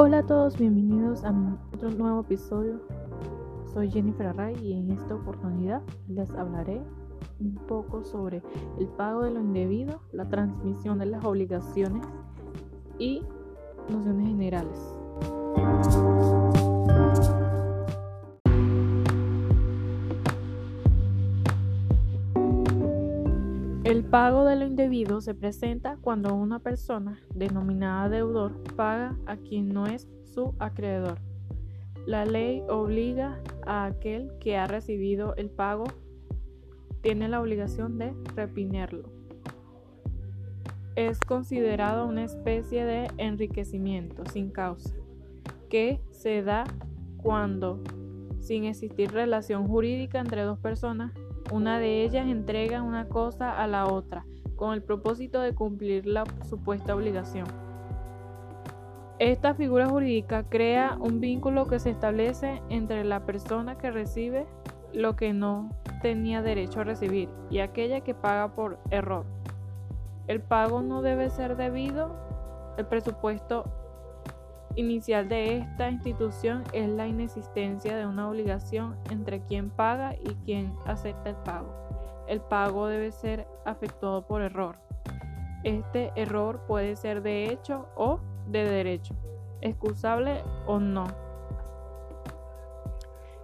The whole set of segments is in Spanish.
Hola a todos, bienvenidos a otro nuevo episodio. Soy Jennifer Array y en esta oportunidad les hablaré un poco sobre el pago de lo indebido, la transmisión de las obligaciones y nociones generales. El pago de lo indebido se presenta cuando una persona, denominada deudor, paga a quien no es su acreedor. La ley obliga a aquel que ha recibido el pago, tiene la obligación de repinerlo. Es considerado una especie de enriquecimiento sin causa, que se da cuando, sin existir relación jurídica entre dos personas, una de ellas entrega una cosa a la otra con el propósito de cumplir la supuesta obligación. Esta figura jurídica crea un vínculo que se establece entre la persona que recibe lo que no tenía derecho a recibir y aquella que paga por error. El pago no debe ser debido, el presupuesto inicial de esta institución es la inexistencia de una obligación entre quien paga y quien acepta el pago. El pago debe ser efectuado por error. Este error puede ser de hecho o de derecho, excusable o no.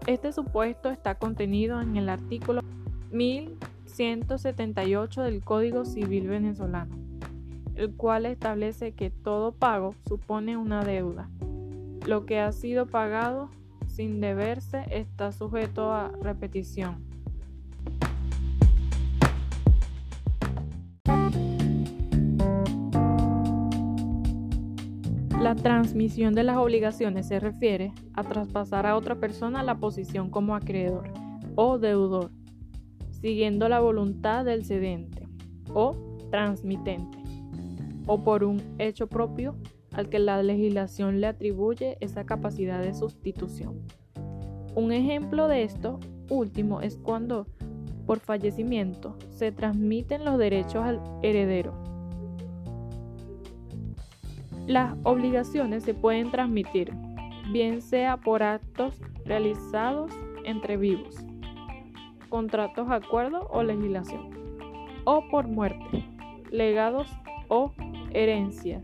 Este supuesto está contenido en el artículo 1178 del Código Civil venezolano el cual establece que todo pago supone una deuda. Lo que ha sido pagado sin deberse está sujeto a repetición. La transmisión de las obligaciones se refiere a traspasar a otra persona la posición como acreedor o deudor, siguiendo la voluntad del cedente o transmitente o por un hecho propio al que la legislación le atribuye esa capacidad de sustitución. Un ejemplo de esto último es cuando, por fallecimiento, se transmiten los derechos al heredero. Las obligaciones se pueden transmitir, bien sea por actos realizados entre vivos, contratos, acuerdos o legislación, o por muerte, legados o herencias,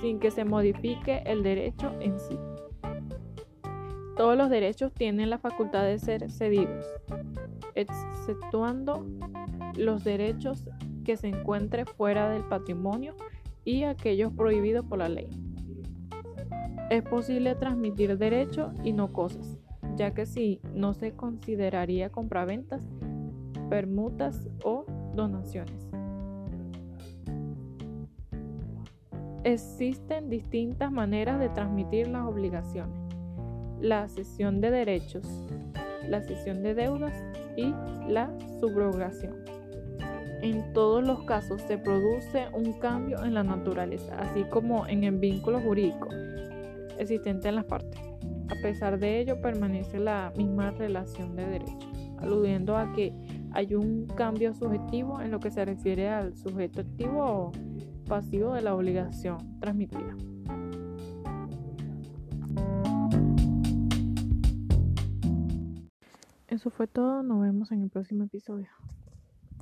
sin que se modifique el derecho en sí. Todos los derechos tienen la facultad de ser cedidos, exceptuando los derechos que se encuentren fuera del patrimonio y aquellos prohibidos por la ley. Es posible transmitir derechos y no cosas, ya que si no se consideraría compraventas, permutas o donaciones. Existen distintas maneras de transmitir las obligaciones. La cesión de derechos, la cesión de deudas y la subrogación. En todos los casos se produce un cambio en la naturaleza, así como en el vínculo jurídico existente en las partes. A pesar de ello, permanece la misma relación de derecho, aludiendo a que hay un cambio subjetivo en lo que se refiere al sujeto activo o pasivo de la obligación transmitida. Eso fue todo, nos vemos en el próximo episodio.